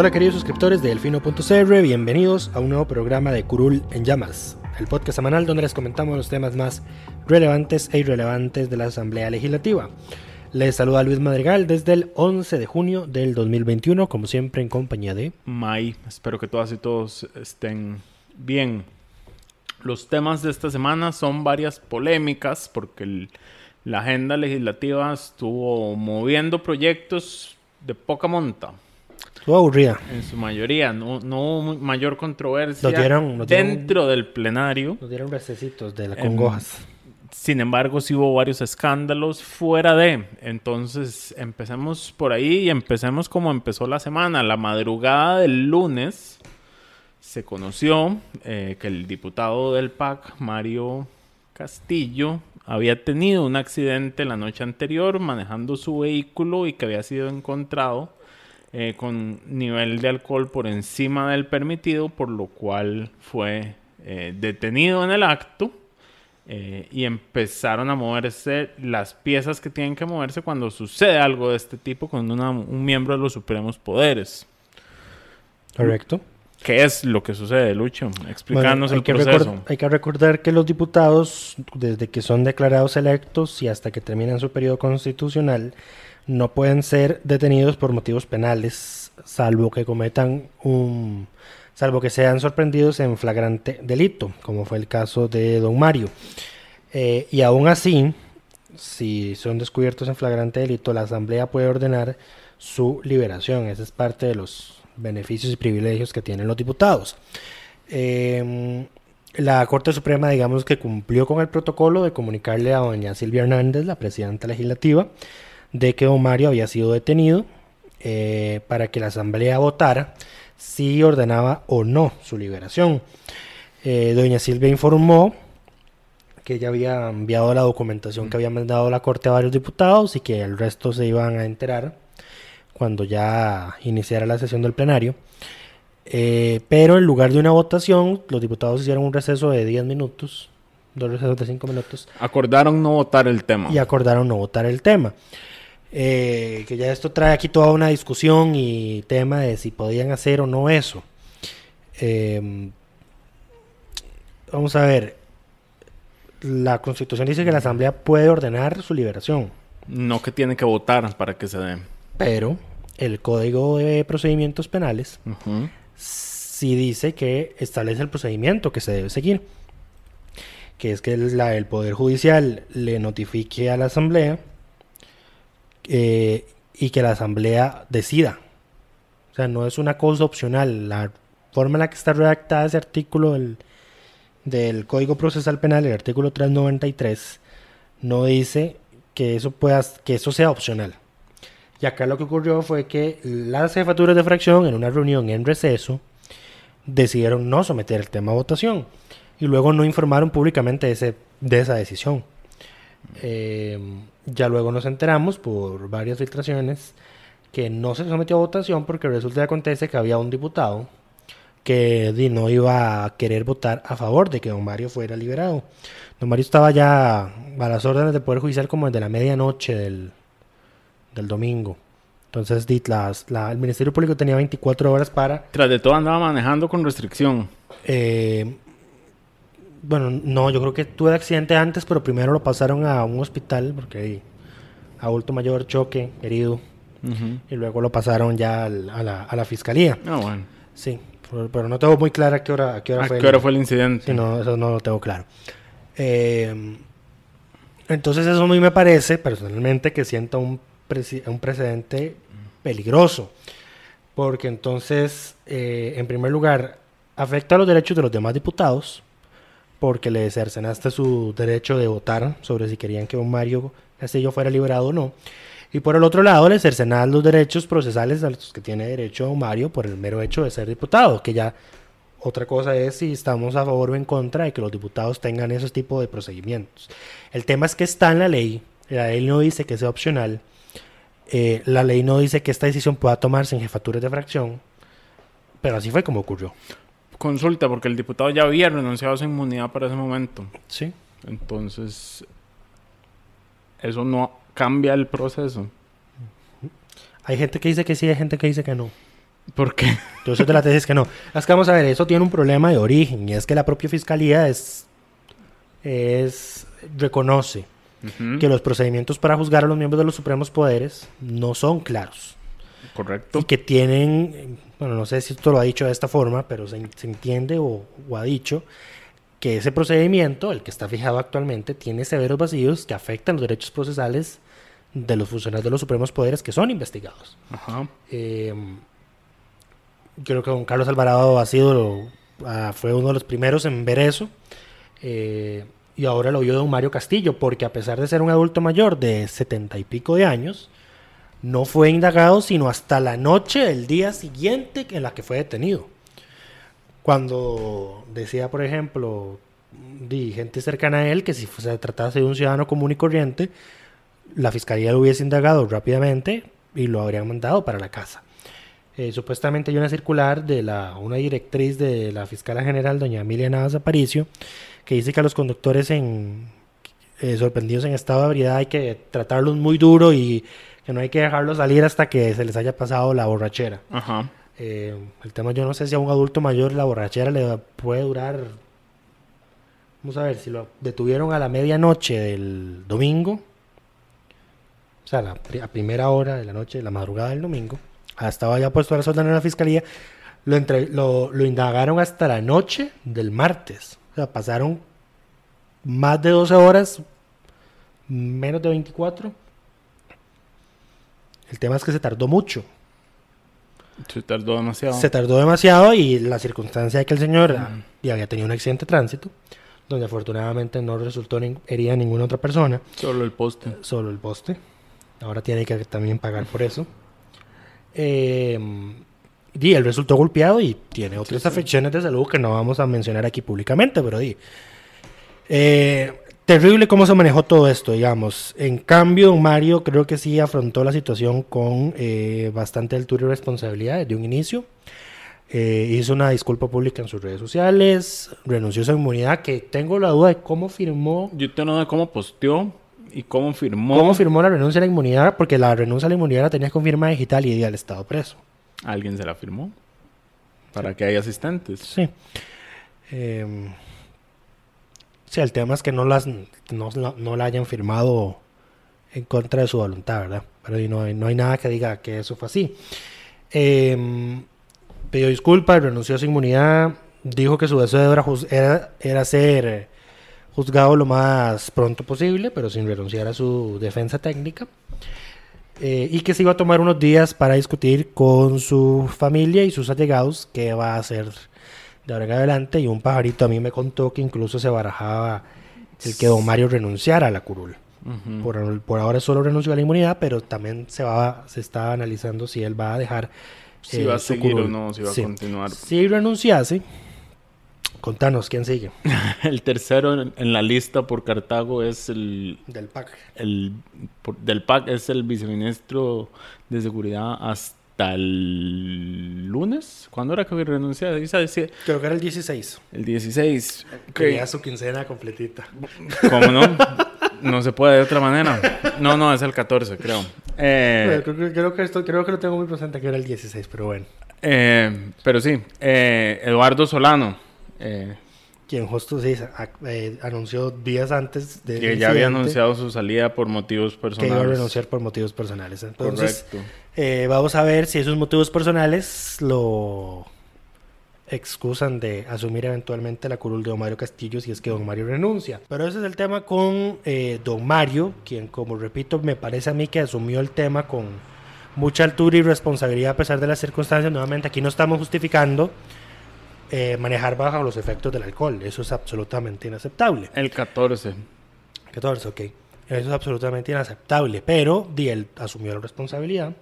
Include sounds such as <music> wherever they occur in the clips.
Hola queridos suscriptores de Delfino.cr, bienvenidos a un nuevo programa de Curul en Llamas, el podcast semanal donde les comentamos los temas más relevantes e irrelevantes de la Asamblea Legislativa. Les saluda Luis Madrigal desde el 11 de junio del 2021, como siempre en compañía de... May, espero que todas y todos estén bien. Los temas de esta semana son varias polémicas porque el- la agenda legislativa estuvo moviendo proyectos de poca monta. Estuvo aburrida. En su mayoría, no, no hubo mayor controversia Nos dieron- nos dieron- dentro del plenario. Nos dieron recesitos de la congojas. Sin embargo, sí hubo varios escándalos fuera de. Entonces, empecemos por ahí y empecemos como empezó la semana. La madrugada del lunes se conoció eh, que el diputado del PAC, Mario Castillo, había tenido un accidente la noche anterior manejando su vehículo y que había sido encontrado eh, con nivel de alcohol por encima del permitido, por lo cual fue eh, detenido en el acto. Eh, y empezaron a moverse las piezas que tienen que moverse cuando sucede algo de este tipo con una- un miembro de los supremos poderes. Correcto. ¿Qué es lo que sucede, Lucho? Explícanos Bueno, el proceso. hay que recordar que los diputados, desde que son declarados electos y hasta que terminan su periodo constitucional, no pueden ser detenidos por motivos penales, salvo que cometan un... salvo que sean sorprendidos en flagrante delito, como fue el caso de don Mario. Eh, y aún así, si son descubiertos en flagrante delito, la Asamblea puede ordenar su liberación. Esa es parte de los beneficios y privilegios que tienen los diputados. Eh, la Corte Suprema, digamos que cumplió con el protocolo de comunicarle a doña Silvia Hernández, la presidenta legislativa, de que don Mario había sido detenido eh, para que la Asamblea votara si ordenaba o no su liberación. Eh, doña Silvia informó que ella había enviado la documentación que había mandado la Corte a varios diputados y que el resto se iban a enterar cuando ya iniciara la sesión del plenario. Eh, pero en lugar de una votación, los diputados hicieron un receso de 10 minutos, dos recesos de 5 minutos, Acordaron no votar el tema. y acordaron no votar el tema. Eh, que ya esto trae aquí toda una discusión y tema de si podían hacer o no eso. Eh, vamos a ver. La constitución dice que la asamblea puede ordenar su liberación, No que tiene que votar para que se dé. pero el código de procedimientos penales Ujú. sí dice que establece el procedimiento que se debe seguir. Que es que la- el Poder Judicial le notifique a la Asamblea eh, y que la Asamblea decida. O sea, no es una cosa opcional. La forma en la que está redactada ese artículo del, Código Procesal Penal, el artículo 393, no dice que eso, pueda, que eso sea opcional. Y acá lo que ocurrió fue que las jefaturas de fracción, en una reunión en receso, decidieron no someter el tema a votación y luego no informaron públicamente ese- de esa decisión. Eh, ya luego nos enteramos por varias filtraciones que no se sometió a votación porque resulta y acontece que había un diputado que no iba a querer votar a favor de que don Mario fuera liberado. Don Mario estaba ya a las órdenes del Poder Judicial como desde la medianoche del, del domingo. Entonces las- la- el Ministerio Público tenía 24 horas para Tras de todo andaba manejando con restricción. eh, bueno, no, yo creo que tuve accidente antes, pero primero lo pasaron a un hospital porque ahí, adulto mayor, choque, herido, y luego lo pasaron ya al- a, la, a la fiscalía. Ah, bueno. Sí, Pero, pero no tengo muy clara a qué hora, a qué hora ¿A fue. qué el- hora fue el incidente? Sí, no, eso no lo tengo claro. Eh, entonces eso a mí me parece personalmente que sienta un, un precedente peligroso. Porque entonces, eh, en primer lugar, afecta a los derechos de los demás diputados, porque le cercenaste su derecho de votar sobre si querían que un Mario Castillo fuera liberado o no. Y por el otro lado, le cercenas los derechos procesales a los que tiene derecho Mario por el mero hecho de ser diputado, que ya otra cosa es si estamos a favor o en contra de que los diputados tengan esos tipos de procedimientos. El tema es que está en la ley, la ley no dice que sea opcional, eh, la ley no dice que esta decisión pueda tomarse en jefaturas de fracción, pero así fue como ocurrió. Consulta, porque el diputado ya había renunciado a su inmunidad para ese momento. Sí. Entonces, eso no cambia el proceso. Hay gente que dice que sí, hay gente que dice que no. ¿Por qué? Entonces de la tesis que no. Es que vamos a ver, eso tiene un problema de origen y es que la propia fiscalía es, es reconoce que los procedimientos para juzgar a los miembros de los supremos poderes no son claros Correcto. y que tienen, bueno, no sé si esto lo ha dicho de esta forma, pero se, se entiende o, o ha dicho que ese procedimiento, el que está fijado actualmente, tiene severos vacíos que afectan los derechos procesales de los funcionarios de los supremos poderes que son investigados. Ajá. Eh, creo que don Carlos Alvarado ha sido, ah, fue uno de los primeros en ver eso. Eh, y ahora lo vio don Mario Castillo, porque a pesar de ser un adulto mayor de setenta y pico de años, no fue indagado sino hasta la noche del día siguiente en la que fue detenido. Cuando decía, por ejemplo, di, gente cercana a él que si se tratase de un ciudadano común y corriente, la fiscalía lo hubiese indagado rápidamente y lo habrían mandado para la casa. Eh, supuestamente hay una circular de la, una directriz de la fiscala general, doña Emilia Navas Aparicio, que dice que a los conductores en, eh, sorprendidos en estado de ebriedad hay que tratarlos muy duro y que no hay que dejarlos salir hasta que se les haya pasado la borrachera. Ajá. Eh, el tema, yo no sé si a un adulto mayor la borrachera le puede durar. Vamos a ver, si lo detuvieron a la medianoche del domingo, o sea, la, a primera hora de la noche, la madrugada del domingo, ah, estaba ya puesto a la orden en la fiscalía, lo, entre- lo, lo indagaron hasta la noche del martes. O sea, pasaron más de 12 horas, menos de 24. El tema es que se tardó mucho. Se tardó demasiado. Se tardó demasiado y la circunstancia de que el señor ya había tenido un accidente de tránsito, donde afortunadamente no resultó herida a ninguna otra persona, Solo el poste. solo el poste. Ahora tiene que también pagar por eso. Eh, y él resultó golpeado y tiene otras afecciones de salud que no vamos a mencionar aquí públicamente, pero di. Eh, terrible cómo se manejó todo esto, digamos. En cambio, Mario creo que sí afrontó la situación con eh, bastante altura y responsabilidad desde un inicio. Eh, hizo una disculpa pública en sus redes sociales, renunció a su inmunidad, que tengo la duda de cómo firmó Yo te no de cómo posteó y cómo firmó. ¿Cómo firmó la renuncia a la inmunidad? Porque la renuncia a la inmunidad la tenías con firma digital y al Estado preso. Alguien se la firmó. Para que haya asistentes. Sí. Eh, sí, el tema es que no, las, no, no la hayan firmado en contra de su voluntad, ¿verdad? Pero no no hay nada que diga que eso fue así. Eh, pidió disculpas, renunció a su inmunidad, dijo que su deseo era, era, era ser juzgado lo más pronto posible, pero sin renunciar a su defensa técnica. Eh, y que se iba a tomar unos días para discutir con su familia y sus allegados qué va a hacer de ahora en adelante. Y un pajarito a mí me contó que incluso se barajaba el que don Mario renunciara a la curul. Por, por ahora solo renunció a la inmunidad, pero también se va se está analizando si él va a dejar Si eh, va a su seguir o no, si va Sí. a continuar. Si renunciase, contanos quién sigue <laughs> El tercero en, en la lista por Cartago es el, del PAC. el por- del PAC es el viceministro de seguridad hasta el lunes. ¿Cuándo era que había renunciado? Esa decía- Creo que era el 16. El 16. Ok. Quería su quincena completita. ¿Cómo no? No se puede de otra manera. No, no, es el 14, creo. Eh, que- creo que esto, creo que lo tengo muy presente que era el 16, pero bueno. eh, pero sí, eh, Eduardo Solano, eh, Quien justo sí, a- eh, anunció días antes de que ya había anunciado su salida por motivos que personales. iba a renunciar por motivos personales. Entonces, Correcto. eh, vamos a ver si esos motivos personales lo excusan de asumir eventualmente la curul de don Mario Castillo si es que don Mario renuncia. Pero ese es el tema con eh, don Mario, quien como repito me parece a mí que asumió el tema con mucha altura y responsabilidad a pesar de las circunstancias. Nuevamente aquí no estamos justificando eh, manejar bajo los efectos del alcohol. Eso es absolutamente inaceptable. El 14. 14, ok. Eso es absolutamente inaceptable. Pero di, él asumió la responsabilidad,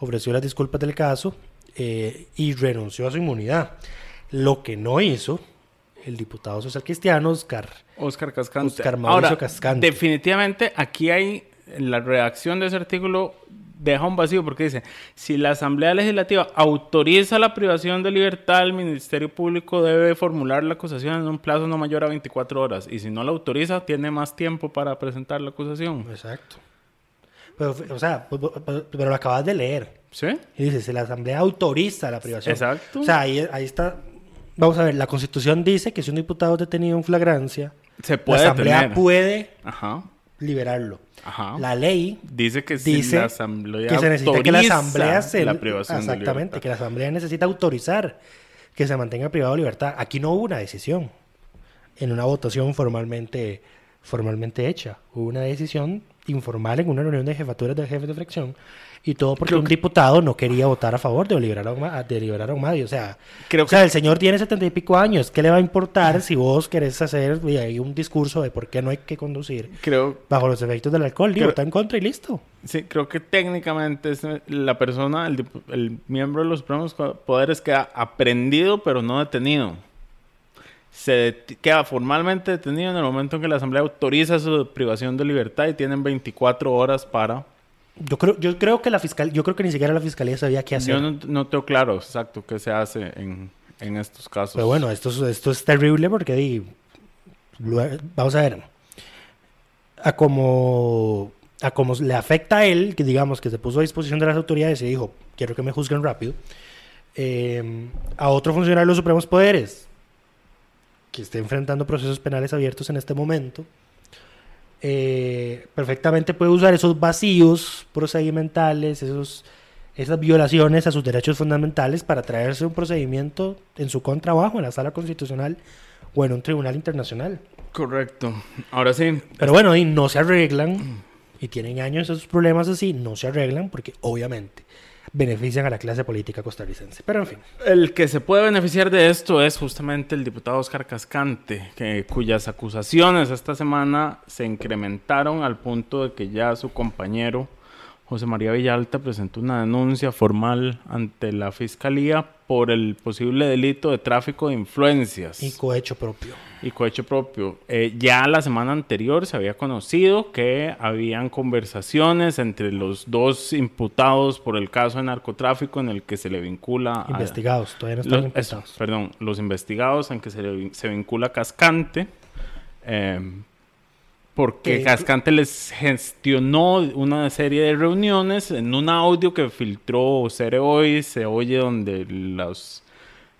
ofreció las disculpas del caso eh, y renunció a su inmunidad. Lo que no hizo el diputado social cristiano Oscar, Oscar Cascante. Oscar Mauricio Ahora, Cascante. definitivamente aquí hay la redacción de ese artículo deja un vacío porque dice, si la Asamblea Legislativa autoriza la privación de libertad, el Ministerio Público debe formular la acusación en un plazo no mayor a 24 horas y si no la autoriza, tiene más tiempo para presentar la acusación. Exacto. Pero, o sea, pues, pero, pero lo acabas de leer. ¿Sí? Y dice, si la Asamblea autoriza la privación. Exacto. O sea, ahí, ahí está. Vamos a ver, la Constitución dice que si un diputado es detenido en flagrancia, Se puede la Asamblea detener. puede Ajá. Liberarlo. Ajá. La ley Dice que si dice la Asamblea que se necesita que la Asamblea se... la privación Exactamente, que la Asamblea necesita autorizar que se mantenga privado de libertad. Aquí no hubo una decisión en una votación formalmente, formalmente hecha. Hubo una decisión informal en una reunión de jefaturas de jefes de fracción y todo porque Creo un que- diputado no quería votar a favor de liberar a un, ma- de liberar a un Madio. O sea, Creo o sea, el señor tiene setenta y pico años. ¿Qué le va a importar si vos querés hacer y hay un discurso de por qué no hay que conducir Creo, bajo los efectos del alcohol? Creo- está en contra y listo. sí, creo que técnicamente es la persona, el, el miembro de los supremos poderes queda aprendido pero no detenido. Se queda formalmente detenido en el momento en que la Asamblea autoriza su privación de libertad y tienen 24 horas para... Yo creo, yo creo que la fiscal, yo creo que ni siquiera la fiscalía sabía qué hacer. Yo no, no tengo claro exacto qué se hace en, en estos casos. Pero bueno, esto, es- esto es terrible porque lue- vamos a ver. A como a como le afecta a él, que digamos que se puso a disposición de las autoridades y dijo, quiero que me juzguen rápido, eh, a otro funcionario de los supremos poderes que esté enfrentando procesos penales abiertos en este momento, eh, perfectamente puede usar esos vacíos procedimentales, esos, esas violaciones a sus derechos fundamentales para traerse un procedimiento en su contrabajo en la sala constitucional o en un tribunal internacional. Correcto. Ahora sí, Pero bueno, y no se arreglan y tienen años esos problemas así, no se arreglan porque obviamente benefician a la clase política costarricense. Pero en fin, El que se puede beneficiar de esto es justamente el diputado Oscar Cascante, cuyas acusaciones esta semana se incrementaron al punto de que ya su compañero José María Villalta presentó una denuncia formal ante la Fiscalía por el posible delito de tráfico de influencias y cohecho propio. y cohecho propio. Eh, ya la semana anterior se había conocido que habían conversaciones entre los dos imputados por el caso de narcotráfico en el que se le vincula a- Investigados, todavía no están los, eso, imputados. perdón, los investigados en que se, le se vincula a Cascante, eh, porque Que- Cascante les gestionó una serie de reuniones en un audio que filtró Cere Hoy, se oye donde los,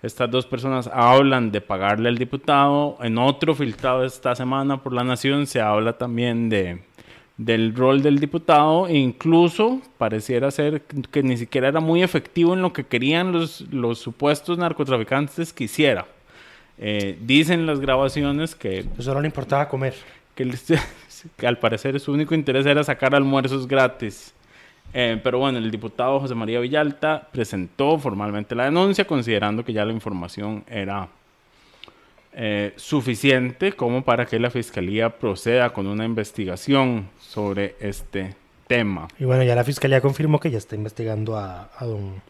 estas dos personas hablan de pagarle al diputado, en otro filtrado esta semana por La Nación se habla también de del rol del diputado incluso pareciera ser que ni siquiera era muy efectivo en lo que querían los, los supuestos narcotraficantes que hiciera. Eh, dicen las grabaciones que, Eso solo le importaba comer. <laughs> que, al parecer su único interés era sacar almuerzos gratis. Eh, pero bueno, el diputado José María Villalta presentó formalmente la denuncia considerando que ya la información era eh, suficiente como para que la fiscalía proceda con una investigación sobre este tema. Y bueno, ya la fiscalía confirmó que ya está investigando a, a don,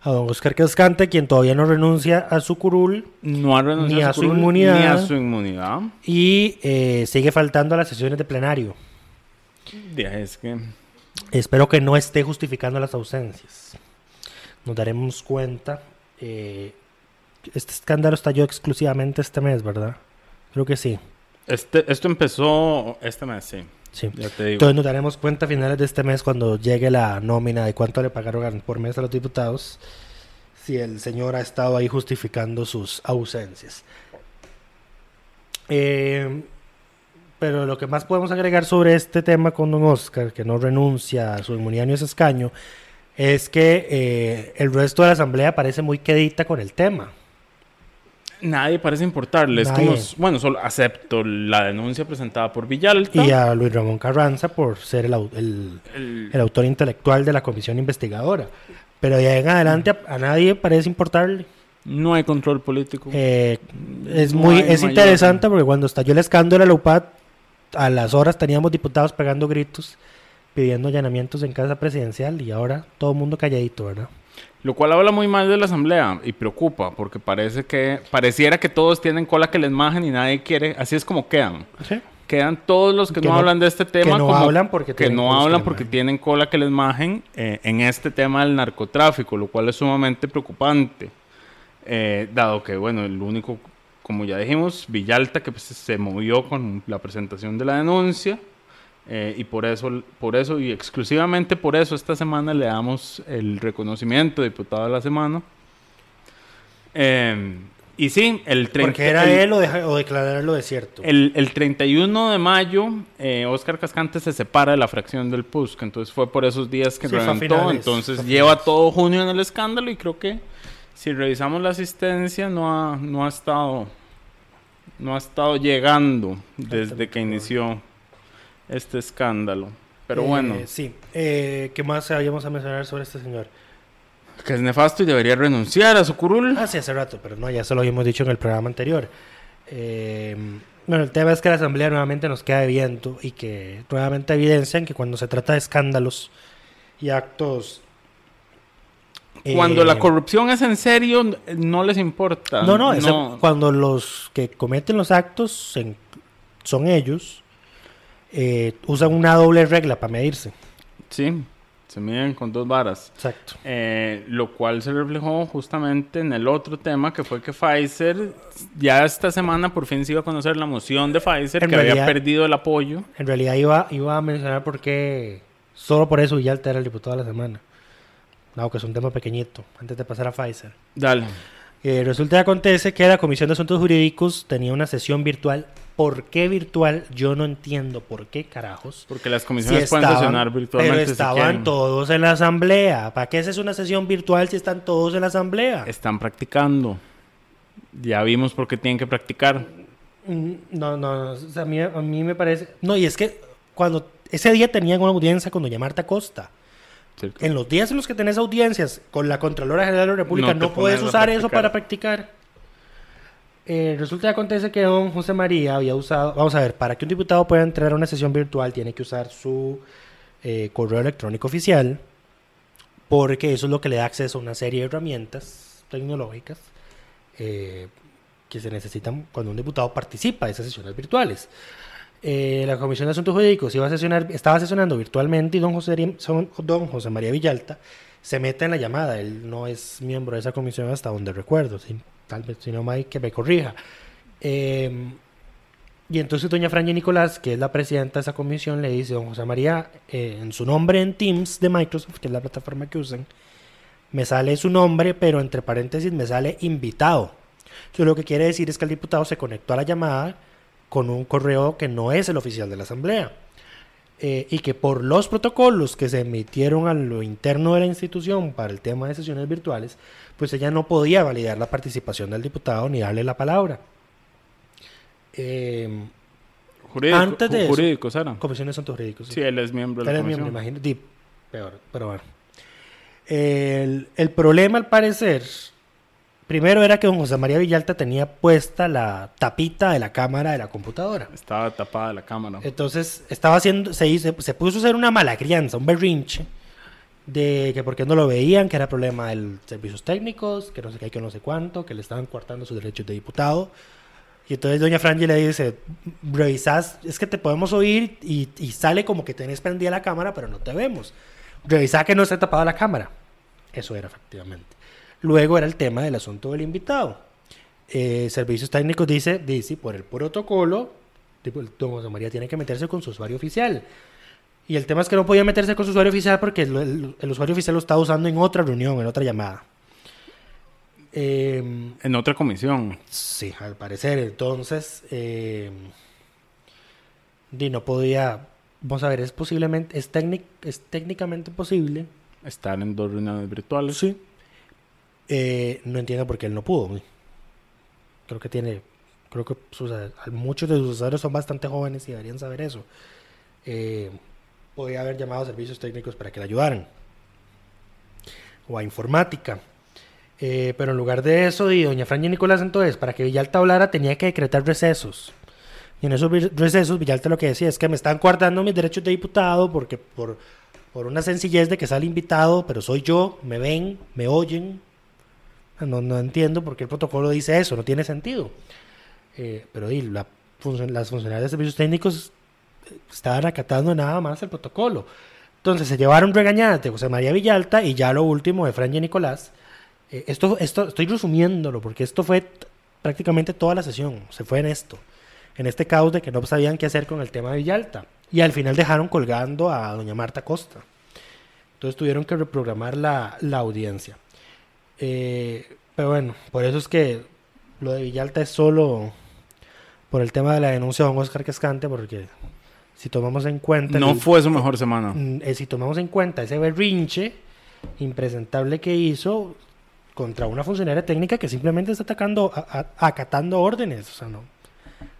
a don Oscar Cascante, quien todavía no renuncia a su curul No ha renunciado Ni a su curul, inmunidad. Ni a su inmunidad. y eh, sigue faltando a las sesiones de plenario. Ya, Es que Espero que no esté justificando las ausencias. Nos daremos cuenta. eh, este escándalo estalló exclusivamente este mes, ¿verdad? Creo que sí. este, esto empezó este mes, sí. Sí. Ya te digo. Entonces nos daremos cuenta a finales de este mes cuando llegue la nómina de cuánto le pagaron por mes a los diputados, si el señor ha estado ahí justificando sus ausencias. Eh, pero lo que más podemos agregar sobre este tema con don Oscar, que no renuncia a su inmunidad ni a su escaño, es que eh, el resto de la asamblea parece muy quedita con el tema. Nadie parece importarle. Es Nadie. como, bueno, solo acepto la denuncia presentada por Villalta. Y a Luis Ramón Carranza por ser el, el- El- el autor intelectual de la comisión investigadora. Pero de ahí en adelante a, a nadie parece importarle. No hay control político. Eh, es No muy es mayor- interesante porque cuando estalló el escándalo de la UPAD, a las horas teníamos diputados pegando gritos, pidiendo allanamientos en casa presidencial y ahora todo el mundo calladito, ¿verdad? Lo cual habla muy mal de la asamblea y preocupa porque parece que pareciera que todos tienen cola que les majen y nadie quiere. Así es como quedan. Quedan todos los que, Que no, no- hablan de este tema no como hablan porque que tienen no que hablan porque tienen cola que les majen eh, en este tema del narcotráfico, lo cual es sumamente preocupante. Eh, dado que, bueno, el único, como ya dijimos, Villalta, que pues, se movió con la presentación de la denuncia. Eh, y por eso, por eso y exclusivamente por eso esta semana le damos el reconocimiento de diputado de la semana. Eh, y sí, el 30, Porque era el- él o, deja- o declararlo desierto. el, el 31 de mayo, eh, Oscar Cascante se separa de la fracción del PUSC, entonces fue por esos días que Sí, reventó, finales, entonces lleva todo junio en el escándalo y creo que si revisamos la asistencia no ha, no ha estado no ha estado llegando desde que inició este escándalo. Pero Eh, bueno, Sí. Eh, ¿Qué más habíamos a mencionar sobre este señor? que es nefasto y debería renunciar a su curul. Ah, sí, hace rato, pero no, ya se lo habíamos dicho en el programa anterior. Eh, bueno, el tema es que la Asamblea nuevamente nos queda viendo y que nuevamente evidencian que cuando se trata de escándalos y actos... Cuando eh, la corrupción es en serio, no les importa. No, no, es cuando los que cometen los actos son ellos, eh, usan una doble regla para medirse. Sí, se miden con dos varas. Exacto. Eh, lo cual se reflejó justamente en el otro tema que fue que Pfizer ya esta semana por fin se iba a conocer la moción de Pfizer En que había realidad- perdido el apoyo. En realidad iba, iba a mencionar por qué solo por eso Villalta era el diputado de la semana. No, que es un tema pequeñito, antes de pasar a Pfizer. Dale. Eh, resulta y acontece que la Comisión de Asuntos Jurídicos tenía una sesión virtual. ¿Por qué virtual? Yo no entiendo por qué carajos. Porque las Si comisiones pueden sesionar virtualmente. Pero estaban todos en la asamblea. ¿Para qué es una sesión virtual si están todos en la asamblea? Están practicando. Ya vimos por qué tienen que practicar. Mm, No, no, no. o sea, a, mí, a mí me parece... No, y es que cuando ese día tenían una audiencia con doña Marta Costa. ¿cierto? En los días en los que tenés audiencias con la Contralora General de la República, No puedes usar eso para practicar. Eh, resulta y acontece que don José María había usado, vamos a ver, para que un diputado pueda entrar a una sesión virtual tiene que usar su eh, correo electrónico oficial, porque eso es lo que le da acceso a una serie de herramientas tecnológicas eh, que se necesitan cuando un diputado participa de esas sesiones virtuales. Eh, la Comisión de Asuntos Jurídicos iba a sesionar, estaba sesionando virtualmente y don José, don José María Villalta se mete en la llamada. Él no es miembro de esa comisión hasta donde recuerdo. si- tal vez, si no, Mike, que me corrija. Eh, y entonces doña Franja Nicolás, que es la presidenta de esa comisión, le dice, don José María, eh, en su nombre en Teams de Microsoft, que es la plataforma que usan, me sale su nombre, pero entre paréntesis me sale invitado. Eso lo que quiere decir es que el diputado se conectó a la llamada con un correo que no es el oficial de la Asamblea. Eh, y que por los protocolos que se emitieron a lo interno de la institución para el tema de sesiones virtuales, pues ella no podía validar la participación del diputado ni darle la palabra. Eh, Jurídico, Antes de ju- eso- jurídico, Sara. Comisión de Asuntos Jurídicos. sí. Sí, él es miembro de Él la es miembro, comisión. imagino. Peor, pero bueno. El, el problema, al parecer, primero era que don José María Villalta tenía puesta la tapita de la cámara de la computadora. Estaba tapada la cámara. Entonces, estaba haciendo, se, hizo- se puso a hacer una mala crianza, un berrinche, de que porque no lo veían, que era problema de servicios técnicos, que no sé qué, que no sé cuánto, que le estaban coartando sus derechos de diputado. Y entonces doña Franji le dice, revisás, es que te podemos oír y, y sale como que tenés prendida la cámara, pero no te vemos. Revisá que no esté tapada la cámara. Eso era efectivamente. Luego era el tema del asunto del invitado. Eh, servicios técnicos dice, dice, por el protocolo, don José María tiene que meterse con su usuario oficial. Y el tema es que no podía meterse con su usuario oficial porque el, el- el usuario oficial lo estaba usando en otra reunión, en otra llamada. Em, En otra comisión. Sí, al parecer. Entonces, eh, di, no podía. Vamos a ver, es posiblemente, es, técnic- es técnicamente posible. Estar en dos reuniones virtuales. Sí. Eh, no entiendo por qué él no pudo. creo que tiene, creo que sus- muchos de sus usuarios son bastante jóvenes y deberían saber eso. Eh, podía haber llamado a servicios técnicos para que le ayudaran. O a informática. Eh, pero en lugar de eso, y doña Franja Nicolás entonces, para que Villalta hablara, tenía que decretar recesos. Y en esos recesos, Villalta lo que decía es que me están guardando mis derechos de diputado porque por, por una sencillez de que sale invitado, pero soy yo, me ven, me oyen. No, no entiendo por qué el protocolo dice eso, no tiene sentido. Eh, pero y, las funcionarias de servicios técnicos eh, estaban acatando nada más el protocolo. Entonces se llevaron regañadas de José María Villalta y ya lo último de Franja Nicolás. Eh, esto, esto estoy resumiéndolo porque esto fue prácticamente toda la sesión, se fue en esto, en este caos de que no sabían qué hacer con el tema de Villalta. Y al final dejaron colgando a doña Marta Costa. Entonces tuvieron que reprogramar la, la audiencia. Eh, pero bueno, por eso es que lo de Villalta es solo por el tema de la denuncia de don Oscar Cascante, porque si tomamos en cuenta... No el- fue su mejor semana. Mm, eh, si tomamos en cuenta ese berrinche impresentable que hizo contra una funcionaria técnica que simplemente está atacando, a- a- acatando órdenes, o sea, no,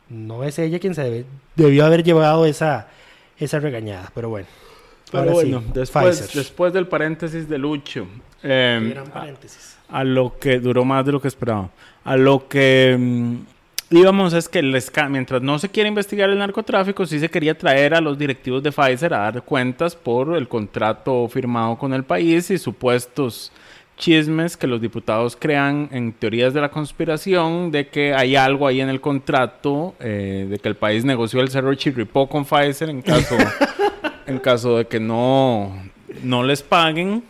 no es ella quien se debe- debió haber llevado esa, esa regañada, pero bueno. Pero Ahora sí, bueno, después, Pfizer. después del paréntesis de Lucho, eh, Gran paréntesis. a lo que duró más de lo que esperaba. A lo que mm, íbamos es que el mientras no se quiere investigar el narcotráfico, sí se quería traer a los directivos de Pfizer a dar cuentas por el contrato firmado con el país y supuestos chismes que los diputados crean en teorías de la conspiración de que hay algo ahí en el contrato, eh, de que el país negoció el cerro Chirripó con Pfizer en caso, <laughs> en caso de que no, no les paguen.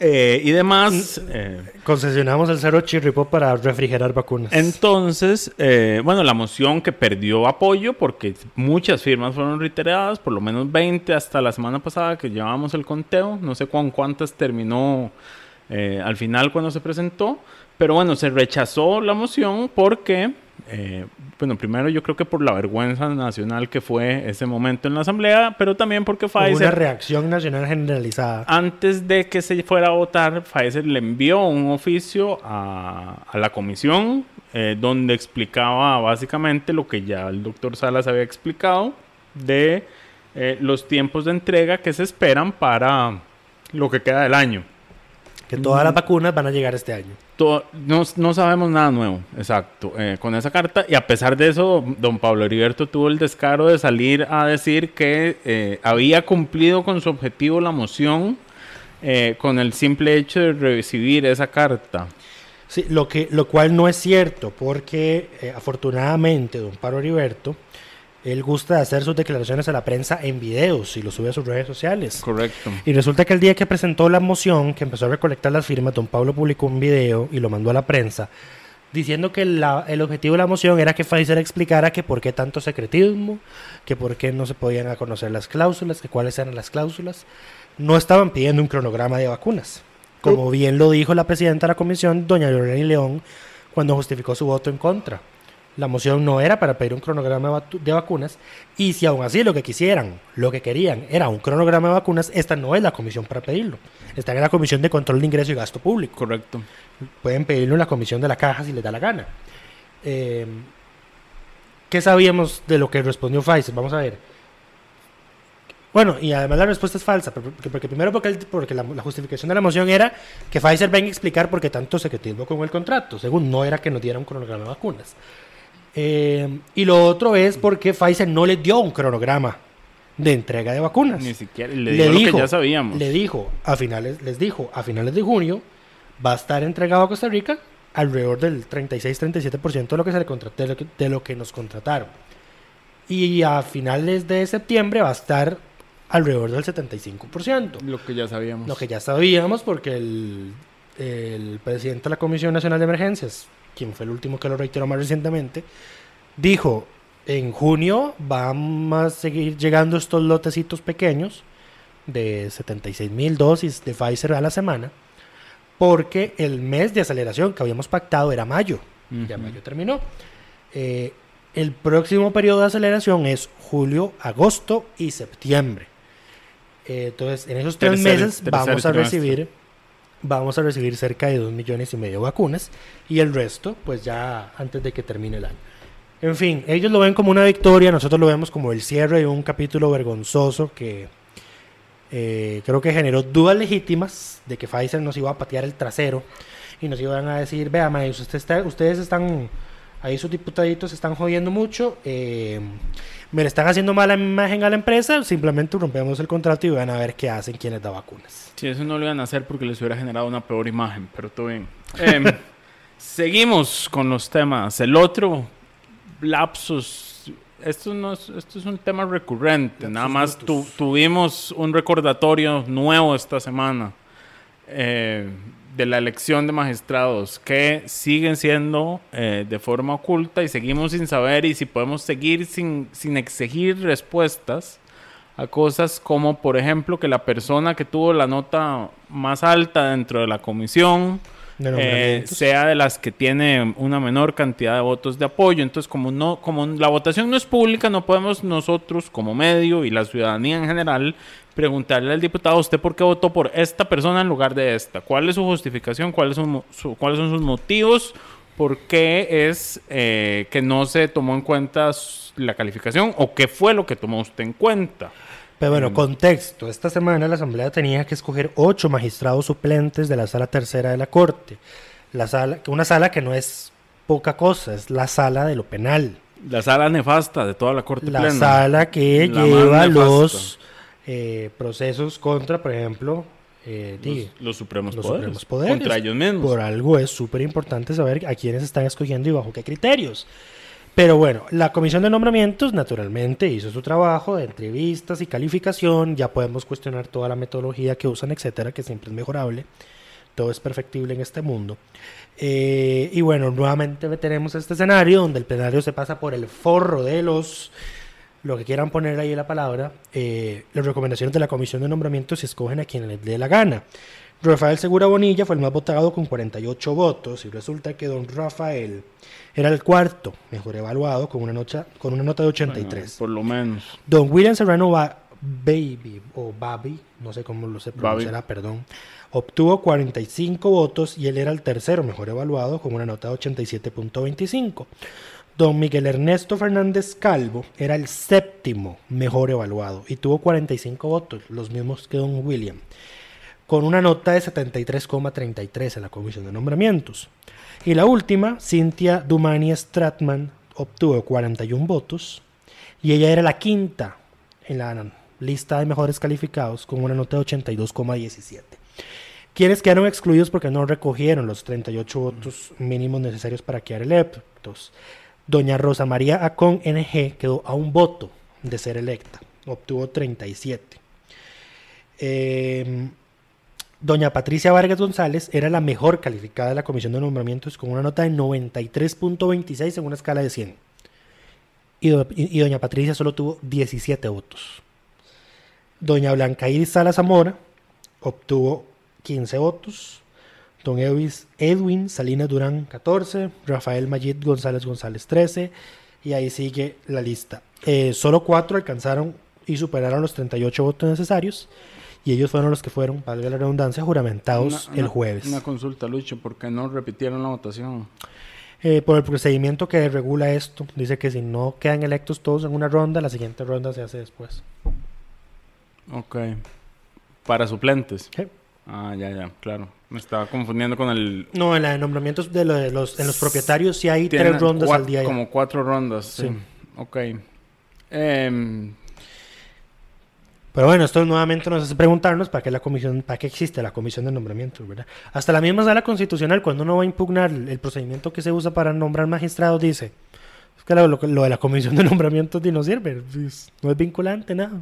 Eh, y demás. eh, Concesionamos el cero chirripo para refrigerar vacunas. entonces, eh, bueno, la moción que perdió apoyo porque muchas firmas fueron reiteradas, por lo menos 20 hasta la semana pasada que llevábamos el conteo, no sé con cuántas terminó eh, al final cuando se presentó, pero bueno, se rechazó la moción porque, eh, bueno, primero yo creo que por la vergüenza nacional que fue ese momento en la asamblea, pero también porque Hubo una Pfizer reacción nacional generalizada. antes de que se fuera a votar, Pfizer le envió un oficio a, a la comisión eh, donde explicaba básicamente lo que ya el doctor Salas había explicado de eh, los tiempos de entrega que se esperan para lo que queda del año. Que todas las vacunas van a llegar este año. No, no sabemos nada nuevo, exacto, eh, con esa carta. Y a pesar de eso, don Pablo Heriberto tuvo el descaro de salir a decir que eh, había cumplido con su objetivo la moción eh, con el simple hecho de recibir esa carta. Sí, lo, que, lo cual no es cierto, porque afortunadamente don Pablo Heriberto, él gusta de hacer sus declaraciones a la prensa en videos y lo sube a sus redes sociales. Correcto. Y resulta que el día que presentó la moción, que empezó a recolectar las firmas, don Pablo publicó un video y lo mandó a la prensa, diciendo que la- el objetivo de la moción era que Pfizer explicara que por qué tanto secretismo, que por qué no se podían conocer las cláusulas, que cuáles eran las cláusulas. No estaban pidiendo un cronograma de vacunas, como bien lo dijo la presidenta de la comisión, doña Lorena León, cuando justificó su voto en contra. La moción no era para pedir un cronograma de, vacunas y si aún así lo que quisieran, lo que querían era un cronograma de vacunas, esta no es la comisión para pedirlo. Está en la comisión de control de ingreso y gasto público. Correcto. Pueden pedirlo en la comisión de la caja si les da la gana. Eh, ¿Qué sabíamos de lo que respondió Pfizer? Vamos a ver. Bueno, y además la respuesta es falsa, porque, porque primero porque, el- porque la, la justificación de la moción era que Pfizer venga a explicar por qué tanto secretismo con el contrato. Según no era que nos diera un cronograma de vacunas. Eh, y lo otro es porque Pfizer no les dio un cronograma de entrega de vacunas. Ni siquiera le digo lo que ya sabíamos. Le dijo a finales, les dijo a finales de junio va a estar entregado a Costa Rica alrededor del 36-37% de lo que se le contrató, de lo que, de lo que nos contrataron. Y a finales de septiembre va a estar alrededor del 75%. Lo que ya sabíamos. Lo que ya sabíamos porque el, el presidente de la Comisión Nacional de Emergencias, quien fue el último que lo reiteró más recientemente, dijo, en junio van a seguir llegando estos lotecitos pequeños de 76 mil dosis de Pfizer a la semana, porque el mes de aceleración que habíamos pactado era mayo. Ya Ujú. mayo terminó. Eh, el próximo periodo de aceleración es julio, agosto y septiembre. Eh, entonces, en esos tres Tercer- meses tercer vamos a recibir vamos a recibir cerca de 2 millones y medio de vacunas y el resto pues ya antes de que termine el año. En fin, ellos lo ven como una victoria, nosotros lo vemos como el cierre de un capítulo vergonzoso que eh, creo que generó dudas legítimas de que Pfizer nos iba a patear el trasero y nos iban a decir, vea, maíz, usted está, ustedes están, ahí sus diputaditos están jodiendo mucho, eh, me le están haciendo mala imagen a la empresa, simplemente rompemos el contrato y van a ver qué hacen quienes da vacunas. Sí, eso no lo iban a hacer porque les hubiera generado una peor imagen, pero todo bien. Em, <laughs> seguimos con los temas. El otro, lapsus. Esto, no es, esto es un tema recurrente. Nada más tu- tuvimos un recordatorio nuevo esta semana eh, de la elección de magistrados que siguen siendo eh, de forma oculta y seguimos sin saber y si podemos seguir sin, sin exigir respuestas a cosas como, por ejemplo, que la persona que tuvo la nota más alta dentro de la comisión De eh, sea de las que tiene una menor cantidad de votos de apoyo. Entonces, como no, como la votación no es pública, no podemos nosotros como medio y la ciudadanía en general preguntarle al diputado, ¿usted por qué votó por esta persona en lugar de esta? ¿Cuál es su justificación? ¿Cuáles son, su- cuáles son sus motivos? ¿Por qué es eh, que no se tomó en cuenta la calificación? ¿O qué fue lo que tomó usted en cuenta? Pero Mm. bueno, contexto. Esta semana la Asamblea tenía que escoger ocho magistrados suplentes de la sala tercera de la Corte. La sala, una sala que no es poca cosa, es la sala de lo penal. La sala nefasta de toda la Corte La Plena. sala que La lleva los eh, procesos contra, por ejemplo, eh, Los, los supremos, los poderes, supremos poderes. Contra ellos mismos. Por algo es súper importante saber a quiénes están escogiendo y bajo qué criterios. Pero bueno, la comisión de nombramientos naturalmente hizo su trabajo de entrevistas y calificación. Ya podemos cuestionar toda la metodología que usan, etcétera, que siempre es mejorable. Todo es perfectible en este mundo. Eh, y bueno, nuevamente tenemos este escenario donde el plenario se pasa por el forro de los, lo que quieran poner ahí en la palabra, eh, las recomendaciones de la comisión de nombramientos y escogen a quien les dé la gana. Rafael Segura Bonilla fue el más votado con 48 votos y resulta que don Rafael era el cuarto mejor evaluado con una nota, con una nota de 83. Por lo menos. Don William Serrano Ba- Baby, o Babi, no sé cómo lo se pronunciará, perdón, obtuvo 45 votos y él era el tercero mejor evaluado con una nota de 87.25. Don Miguel Ernesto Fernández Calvo era el séptimo mejor evaluado y tuvo 45 votos, los mismos que Don William, con una nota de 73,33 en la comisión de nombramientos. Y la última, Cynthia Dumani Stratman, obtuvo 41 votos y ella era la quinta en la lista de mejores calificados con una nota de 82,17. Quienes quedaron excluidos porque no recogieron los 38 votos mínimos necesarios para quedar electos. Doña Rosa María Acon NG quedó a un voto de ser electa, obtuvo 37. Eh, Doña Patricia Vargas González era la mejor calificada de la comisión de nombramientos con una nota de 93.26 en una escala de 100. Y, do- y- y doña Patricia solo tuvo 17 votos. Doña Blanca Iris Sala Zamora obtuvo 15 votos. Don Edwis- Edwin Salinas Durán 14. Rafael Mayit González González 13. Y ahí sigue la lista. Eh, solo cuatro alcanzaron y superaron los 38 votos necesarios. Y ellos fueron los que fueron, valga la redundancia, juramentados Una- el jueves. Una consulta, Lucho, ¿por qué no repitieron la votación? Eh, por el procedimiento que regula esto, dice que si no quedan electos todos en una ronda, la siguiente ronda se hace después. Ok. Para suplentes. Ah, ya, ya, claro. Me estaba confundiendo con el... No, en la de nombramientos de, lo de los, en los propietarios sí hay Tienen tres rondas al día. ya. Como cuatro rondas, sí. Sí. Ok. Em, Pero bueno, esto nuevamente nos hace preguntarnos para qué la comisión, para qué existe la comisión de nombramientos, ¿verdad? Hasta la misma sala constitucional, cuando uno va a impugnar el procedimiento que se usa para nombrar magistrados, dice es que lo, lo- de la comisión de <laughs> nombramientos no sirve, no es vinculante, nada.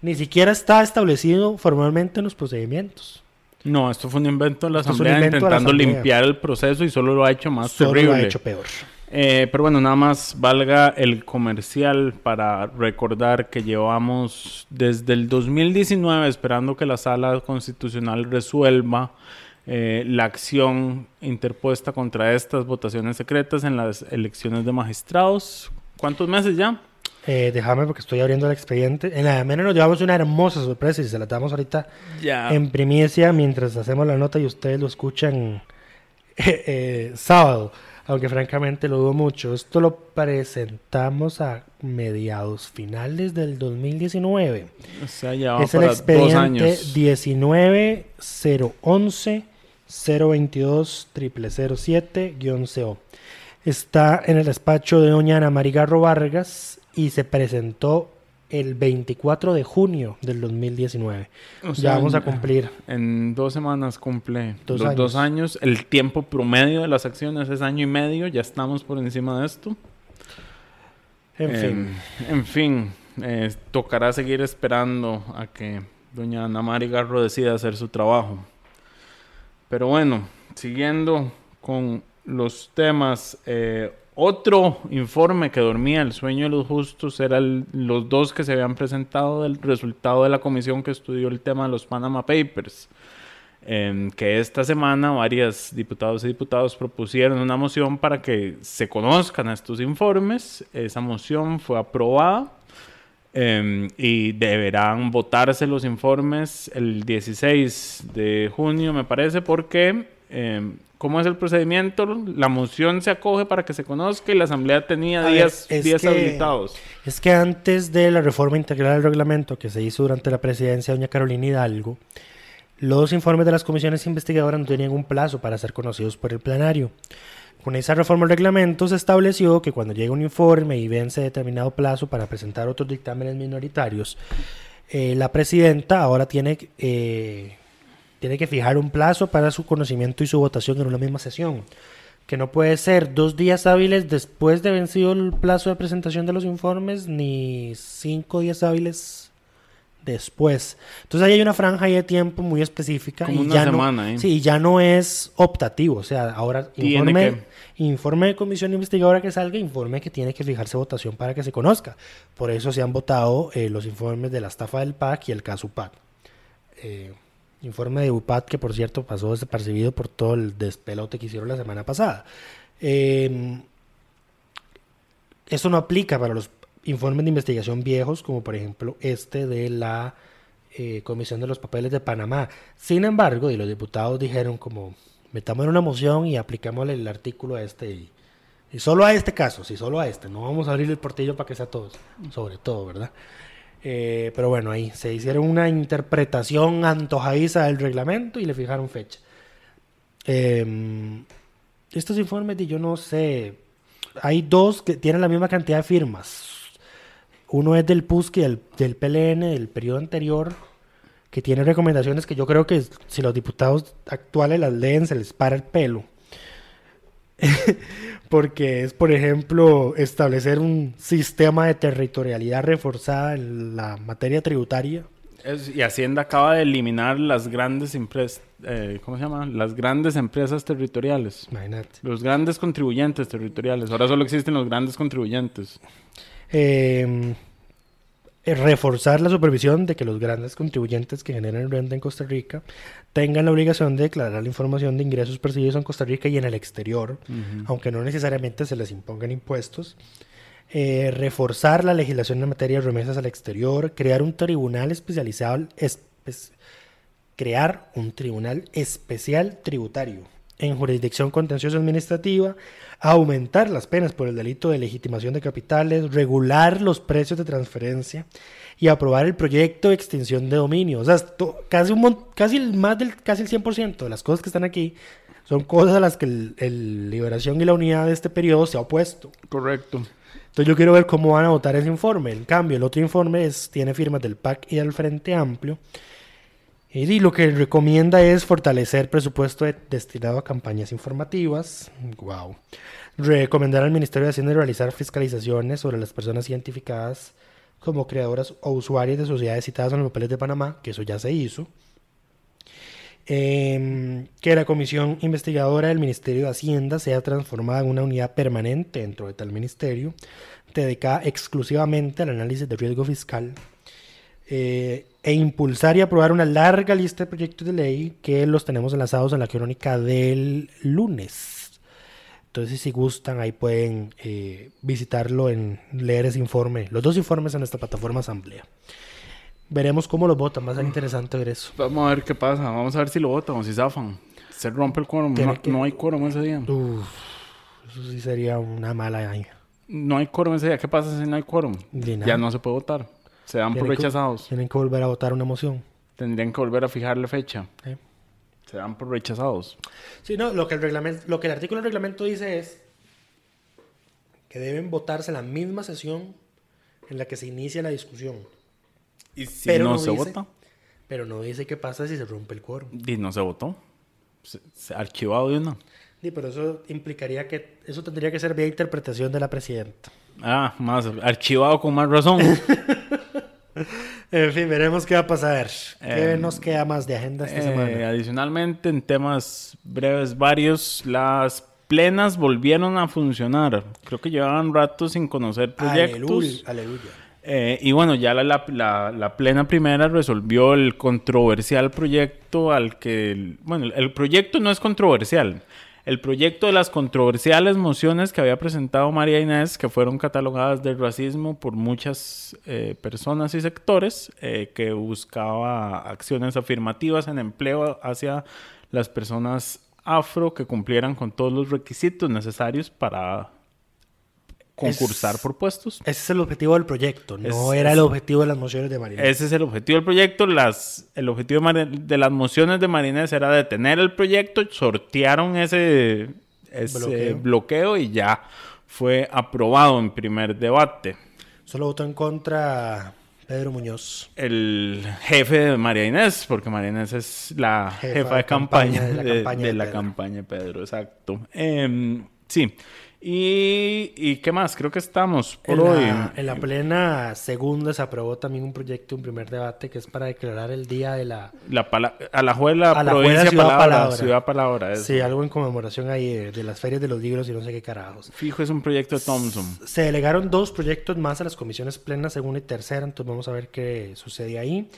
Ni siquiera está establecido formalmente en los procedimientos. No, esto fue un invento de la Asamblea invento de la intentando Asamblea. limpiar el proceso y solo lo ha hecho más Solo lo terrible. ha hecho peor. Eh, pero bueno, nada más valga el comercial para recordar que llevamos desde el 2019 esperando que la sala constitucional resuelva eh, la acción interpuesta contra estas votaciones secretas en las elecciones de magistrados. ¿Cuántos meses ya? Eh, déjame porque estoy abriendo el expediente. En la menos nos llevamos una hermosa sorpresa y se la damos ahorita en primicia mientras hacemos la nota y ustedes lo escuchan <laughs> eh, eh, sábado. Aunque francamente lo dudo mucho. Esto lo presentamos a mediados finales del 2019. O sea, ya es el expediente años. 19 011 022 0007-CO. Está en el despacho de doña Ana Marigarro Vargas y se presentó el 24 de junio del 2019. O ya sea, vamos a cumplir. En dos semanas cumple Dos los años. dos años. El tiempo promedio de las acciones es año y medio. Ya estamos por encima de esto. En Em, fin. En fin, eh, tocará seguir esperando a que doña Ana Mari Garro decida hacer su trabajo. Pero bueno, siguiendo con los temas, eh, otro informe que dormía el sueño de los justos era los dos que se habían presentado del resultado de la comisión que estudió el tema de los Panama Papers. Em, que esta semana varias diputados y diputados propusieron una moción para que se conozcan estos informes. Esa moción fue aprobada em, y deberán votarse los informes el 16 de junio, me parece, porque em, ¿cómo es el procedimiento? La moción se acoge para que se conozca y la asamblea tenía A ver, días, es días que- habilitados. Es que antes de la reforma integral del reglamento que se hizo durante la presidencia de doña Carolina Hidalgo, los informes de las comisiones investigadoras no tenían un plazo para ser conocidos por el plenario. Con esa reforma al reglamento se estableció que cuando llega un informe y vence determinado plazo para presentar otros dictámenes minoritarios, eh, la presidenta ahora tiene, eh, tiene que fijar un plazo para su conocimiento y su votación en una misma sesión que no puede ser dos días hábiles después de vencido el plazo de presentación de los informes, ni cinco días hábiles después. Entonces ahí hay una franja ahí de tiempo muy específica Como y una ya semana, no, ¿eh? sí, ya no es optativo, o sea, ahora informe, que. informe de comisión investigadora que salga, informe que tiene que fijarse votación para que se conozca. Por eso se han votado eh, los informes de la estafa del PAC y el caso UPAC. Eh, informe de UPAC que por cierto pasó desapercibido por todo el despelote que hicieron la semana pasada. Eh, esto no aplica para los informes de investigación viejos, como por ejemplo este de la eh, Comisión de los Papeles de Panamá. Sin embargo, y los diputados dijeron como, metamos en una moción y aplicámosle el artículo a este y, y solo a este caso, sí, solo a este. No vamos a abrir el portillo para que sea todos, sobre todo, ¿verdad? Eh, pero bueno, ahí se hicieron una interpretación antojadiza del reglamento y le fijaron fecha. Eh, estos informes, de yo no sé, hay dos que tienen la misma cantidad de firmas. Uno es del PUSC y del, del PLN del periodo anterior, que tiene recomendaciones que yo creo que si los diputados actuales las leen se les para el pelo. <laughs> Porque es, por ejemplo, establecer un sistema de territorialidad reforzada en la materia tributaria. Es- y Hacienda acaba de eliminar las grandes empresas, ¿cómo se llama? Las grandes empresas territoriales. Imagínate. Los grandes contribuyentes territoriales. Ahora solo existen los grandes contribuyentes. Eh, eh, reforzar la supervisión de que los grandes contribuyentes que generan renta en Costa Rica tengan la obligación de declarar la información de ingresos percibidos en Costa Rica y en el exterior, aunque no necesariamente se les impongan impuestos. Eh, reforzar la legislación en materia de remesas al exterior, crear un tribunal especializado, espe- crear un tribunal especial tributario en jurisdicción contenciosa administrativa, aumentar las penas por el delito de legitimación de capitales, regular los precios de transferencia y aprobar el proyecto de extinción de dominio. O sea, esto- casi, un, casi el, más del casi el 100% de las cosas que están aquí son cosas a las que el, el Liberación y la Unidad de este periodo se ha opuesto. Correcto. Entonces yo quiero ver cómo van a votar ese informe. En cambio, el otro informe es, tiene firmas del PAC y del Frente Amplio. Y lo que recomienda es fortalecer presupuesto de- destinado a campañas informativas. Wow. Recomendar al Ministerio de Hacienda realizar fiscalizaciones sobre las personas identificadas como creadoras o usuarias de sociedades citadas en los papeles de Panamá, que eso ya se hizo. Em, que la comisión investigadora del Ministerio de Hacienda sea transformada en una unidad permanente dentro de tal ministerio, dedicada exclusivamente al análisis de riesgo fiscal, eh, e impulsar y aprobar una larga lista de proyectos de ley que los tenemos enlazados en la crónica del lunes. Entonces, si gustan, ahí pueden eh, visitarlo en leer ese informe, los dos informes en nuestra plataforma Asamblea. Veremos cómo lo votan, va a ser interesante ver eso. Vamos a ver qué pasa. Vamos a ver si lo votan o si zafan. Se rompe el quórum. No, que- no hay quórum ese día. Uf, eso sí sería una mala año. No hay quórum ese día. ¿Qué pasa si no hay quórum? Ya no se puede votar. Se dan por que- rechazados. Tienen que volver a votar una moción. Tendrían que volver a fijarle fecha. ¿eh? Se dan por rechazados. Sí, no, lo que el reglamento, lo que el artículo del reglamento dice es que deben votarse en la misma sesión en la que se inicia la discusión. ¿Y si Pero no, no se dice- vota? Pero no dice qué pasa si se rompe el quórum. Y no se votó. Se, se- archivado de una. Sí, pero eso implicaría que eso tendría que ser vía interpretación de la presidenta. Ah, más. Archivado con más razón. <laughs> En fin, veremos qué va a pasar. ¿Qué Eh, nos queda más de agenda esta Eh, semana? adicionalmente, en temas breves varios, las plenas volvieron a funcionar. Creo que llevaban rato sin conocer proyectos. Aleluya. aleluya. Eh, y bueno, ya la, la- la- la plena primera resolvió el controversial proyecto al que... bueno, el proyecto no es controversial. El proyecto de las controversiales mociones que había presentado María Inés, que fueron catalogadas de racismo por muchas eh, personas y sectores, eh, que buscaba acciones afirmativas en empleo hacia las personas afro que cumplieran con todos los requisitos necesarios para concursar Es- por puestos. Ese es el objetivo del proyecto, no Es- era el objetivo de las mociones de Marina. Ese es el objetivo del proyecto. Las, el objetivo de, las mociones de Marinés era detener el proyecto. Sortearon ese, ese Bloqueo. bloqueo. y ya fue aprobado en primer debate. Solo votó en contra Pedro Muñoz. El jefe de María Inés, porque María Inés es la jefa, de campaña, de, de la campaña de de la Pedro. campaña Pedro, exacto. Em, sí. Y, y qué más? Creo que estamos por En hoy. la, en la plena segunda se aprobó también un proyecto, un primer debate, que es para declarar el día de la... La pala- a la juela A la provincia Juela, Ciudad palabra, Palabra. ciudad palabra. eso. Sí, algo en conmemoración ahí de, de las ferias de los libros y no sé qué carajos. Fijo, es un proyecto de Thompson. Se delegaron dos proyectos más a las comisiones plenas, segunda y tercera, entonces vamos a ver qué sucede ahí.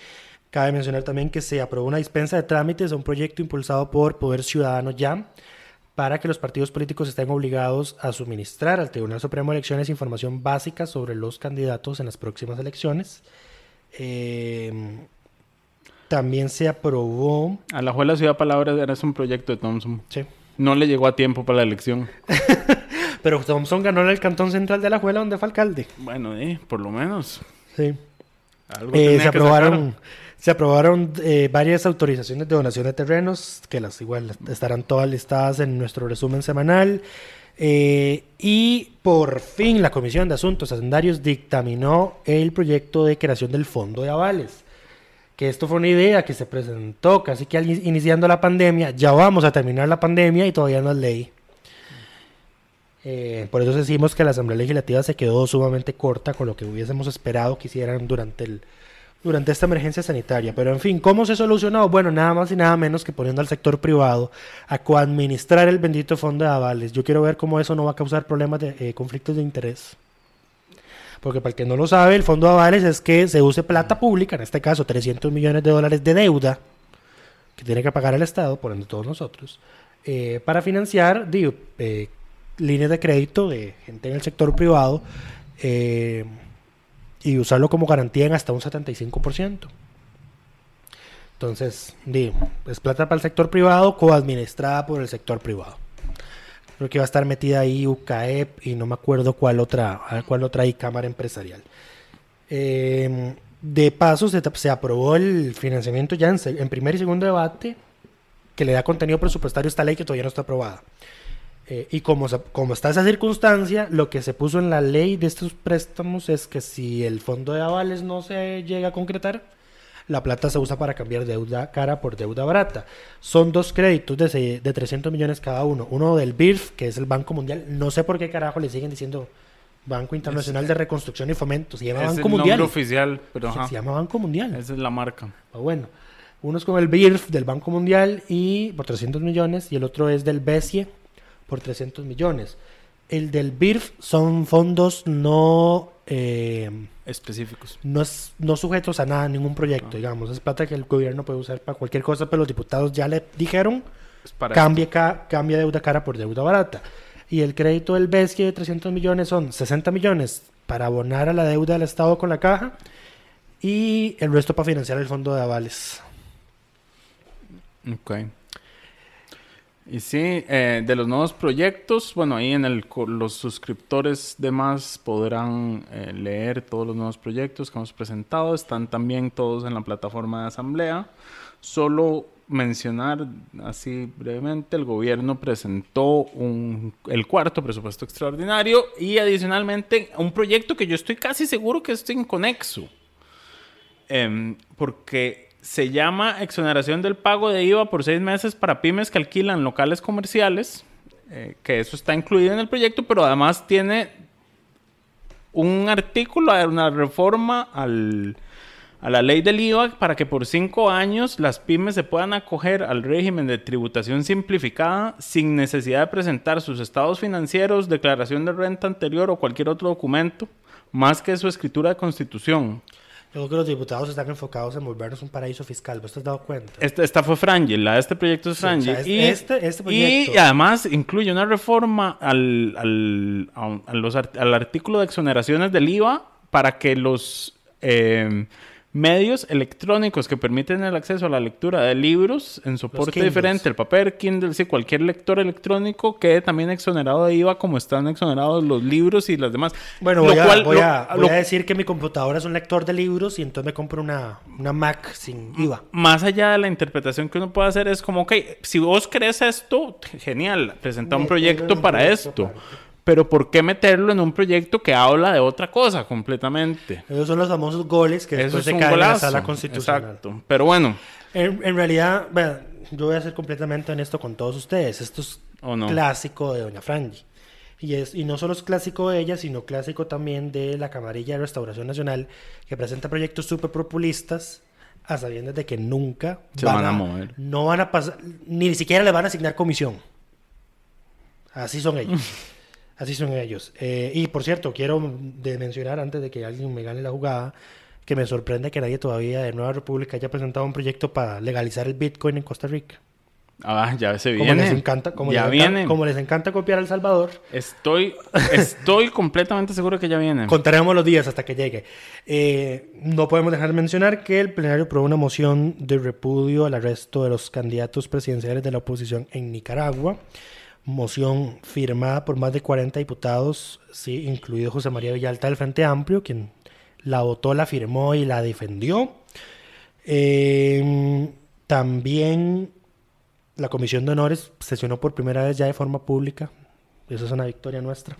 Cabe mencionar también que se aprobó una dispensa de trámites a un proyecto impulsado por Poder Ciudadano Ya para que los partidos políticos estén obligados a suministrar al Tribunal Supremo de Elecciones información básica sobre los candidatos en las próximas elecciones. Eh, también se aprobó... A la juela ciudad palabra era un proyecto de Thompson. Sí. No le llegó a tiempo para la elección. <laughs> Pero Thompson ganó en el Cantón Central de la Juela, donde fue alcalde. Bueno, eh, por lo menos. Sí. Algo Eh, se que aprobaron, se aprobaron eh, varias autorizaciones de donación de terrenos, que las igual estarán todas listadas en nuestro resumen semanal. Eh, y por fin la Comisión de Asuntos Hacendarios dictaminó el proyecto de creación del Fondo de Avales. Que esto fue una idea que se presentó casi que iniciando la pandemia. Ya vamos a terminar la pandemia y todavía no es ley. Eh, por eso decimos que la Asamblea Legislativa se quedó sumamente corta con lo que hubiésemos esperado que hicieran durante, el, durante esta emergencia sanitaria. Pero en fin, ¿cómo se solucionó? Bueno, nada más y nada menos que poniendo al sector privado a coadministrar el bendito fondo de avales. Yo quiero ver cómo eso no va a causar problemas de eh, conflictos de interés. Porque para el que no lo sabe, el fondo de avales es que se use plata pública, en este caso 300 millones de dólares de deuda, que tiene que pagar el Estado, por ende todos nosotros, eh, para financiar eh, líneas de crédito de gente en el sector privado y usarlo como garantía en hasta un 75%. Entonces, digo, es plata para el sector privado coadministrada por el sector privado. Creo que va a estar metida ahí UCAEP y no me acuerdo cuál otra, cuál otra ahí cámara empresarial. Eh, de paso, se, se aprobó el financiamiento ya en, en primer y segundo debate que le da contenido presupuestario a esta ley que todavía no está aprobada. Eh, y como, como está esa circunstancia, lo que se puso en la ley de estos préstamos es que si el fondo de avales no se llega a concretar, la plata se usa para cambiar deuda cara por deuda barata. Son dos créditos de, de 300 millones cada uno. Uno del BIRF, que es el Banco Mundial. No sé por qué carajo le siguen diciendo Banco Internacional de Reconstrucción y Fomento. Se llama Es Banco el Mundial. nombre oficial, pero se llama Banco Mundial. Esa es la marca. Ah, bueno, uno es con el BIRF del Banco Mundial y por 300 millones y el otro es del BESIE por 300 millones. El del BIRF son fondos no, eh, Específicos. no, es- no sujetos a nada, ningún proyecto, digamos. Es plata que el gobierno puede usar para cualquier cosa, pero los diputados ya le dijeron para cambie, ca- cambia deuda cara por deuda barata. y el crédito del BESCI de 300 millones son 60 millones para abonar a la deuda del Estado con la caja y el resto para financiar el fondo de avales. Ok. Y sí, eh, de los nuevos proyectos, bueno, ahí en el, los suscriptores demás podrán eh, leer todos los nuevos proyectos que hemos presentado. Están también todos en la plataforma de asamblea. Solo mencionar así brevemente, el gobierno presentó el cuarto presupuesto extraordinario y adicionalmente un proyecto que yo estoy casi seguro que es inconexo. Em, porque se llama exoneración del pago de IVA por seis meses para pymes que alquilan locales comerciales, eh, que eso está incluido en el proyecto, pero además tiene un artículo, una reforma al, a la ley del IVA para que por cinco años las pymes se puedan acoger al régimen de tributación simplificada sin necesidad de presentar sus estados financieros, declaración de renta anterior o cualquier otro documento, más que su escritura de constitución. Yo creo que los diputados están enfocados en volvernos un paraíso fiscal. ¿Vos te has dado cuenta? Esta, esta fue Frangel, la de este proyecto es Sí, o sea, Frangel. es- y, este- este proyecto- y además incluye una reforma al, al, a- los al artículo de exoneraciones del IVA para que los eh, medios electrónicos que permiten el acceso a la lectura de libros en soporte diferente, el papel, Kindle, sí, cualquier lector electrónico quede también exonerado de IVA como están exonerados los libros y las demás. Bueno, Lo voy, a, cual- voy lo- a- voy lo- a decir que mi computadora es un lector de libros y entonces me compro una, una Mac sin IVA. más allá de la interpretación que uno puede hacer es como, ok, si vos crees esto, genial, presenta un proyecto para esto. para- Pero ¿por qué meterlo en un proyecto que habla de otra cosa completamente? Esos son los famosos goles que después es se caen en la sala constitucional. Exacto. Pero bueno, En, en realidad, yo voy a ser completamente honesto con todos ustedes. Esto es clásico de Doña Frangi. Y, es, y no solo es clásico de ella, sino clásico también de la Camarilla de Restauración Nacional, que presenta proyectos súper populistas a sabiendas de que nunca Se van a mover. No van a pasar, ni siquiera le van a asignar comisión. Así son ellos. <laughs> Así son ellos. Eh, y por cierto, quiero de mencionar antes de que alguien me gane la jugada, que me sorprende que nadie todavía de Nueva República haya presentado un proyecto para legalizar el Bitcoin en Costa Rica. ah, ya se Como viene. les encanta, como ya les encanta- viene. como les encanta copiar a El Salvador, Estoy, estoy completamente seguro que ya viene. contaremos los días hasta que llegue. Eh, no podemos dejar de mencionar que el plenario aprobó una moción de repudio al arresto de los candidatos presidenciales de la oposición en Nicaragua. Moción firmada por más de 40 diputados, sí, incluido José María Villalta del Frente Amplio, quien la votó, la firmó y la defendió. Eh, también la Comisión de Honores sesionó por primera vez ya de forma pública. Eso es una victoria nuestra.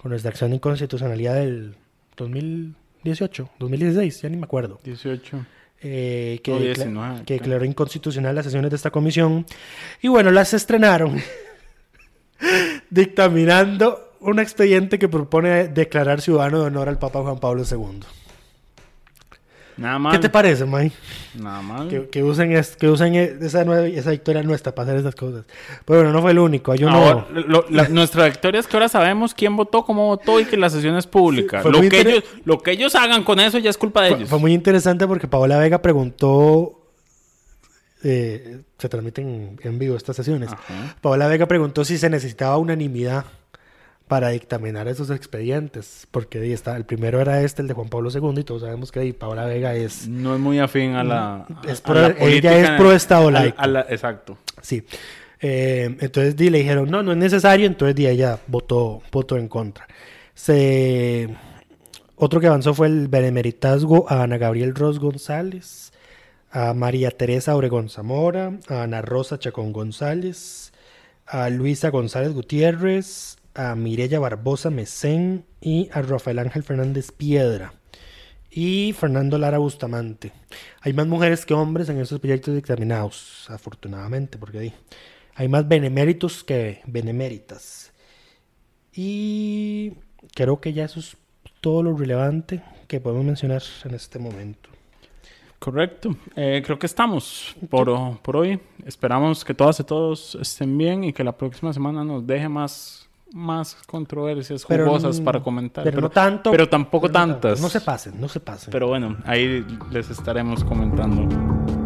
Con nuestra acción de inconstitucionalidad del 2018, 2016, ya ni me acuerdo. 18. Eh, que, No, decla- 19, que declaró inconstitucional las sesiones de esta comisión. Y bueno, las estrenaron <laughs> <laughs> dictaminando un expediente que propone declarar ciudadano de honor al Papa Juan Pablo II. Nada más. ¿Qué te parece, May? Nada más. Que, que usen, es- que usen e- esa, esa victoria nuestra para hacer esas cosas. Pero bueno, no fue el único. Lo- la- nuestra victoria es que ahora sabemos quién votó, cómo votó y que la sesión es pública. lo, que inter- ellos, lo que ellos hagan con eso ya es culpa de Fue, ellos. fue muy interesante porque Paola Vega preguntó. Eh, se transmiten en vivo estas sesiones. Ajá. Paola Vega preguntó si se necesitaba unanimidad para dictaminar esos expedientes. Porque ahí está, el primero era este, el de Juan Pablo II, y todos sabemos que ahí Paola Vega es. No es muy afín a la. Es a- pro- a la ella es pro Estado laico. a la- exacto. Sí. Eh, entonces di, le dijeron, no, no es necesario. Entonces di, ella votó, votó en contra. Se... Otro que avanzó fue el benemeritazgo a Ana Gabriel Ros González, a María Teresa Obregón Zamora, a Ana Rosa Chacón González, a Luisa González Gutiérrez, a Mirella Barbosa Mesén y a Rafael Ángel Fernández Piedra y Fernando Lara Bustamante. Hay más mujeres que hombres en estos proyectos dictaminados, afortunadamente, porque hay más beneméritos que beneméritas. Y creo que ya eso es todo lo relevante que podemos mencionar en este momento. Correcto. Eh, creo que estamos por, por hoy. Esperamos que todas y todos estén bien y que la próxima semana nos deje más, más controversias Pero, jugosas para comentar. Pero, no tanto. Pero tampoco pero no tanto. tantas. No se pasen, no se pasen. Pero bueno, ahí les estaremos comentando.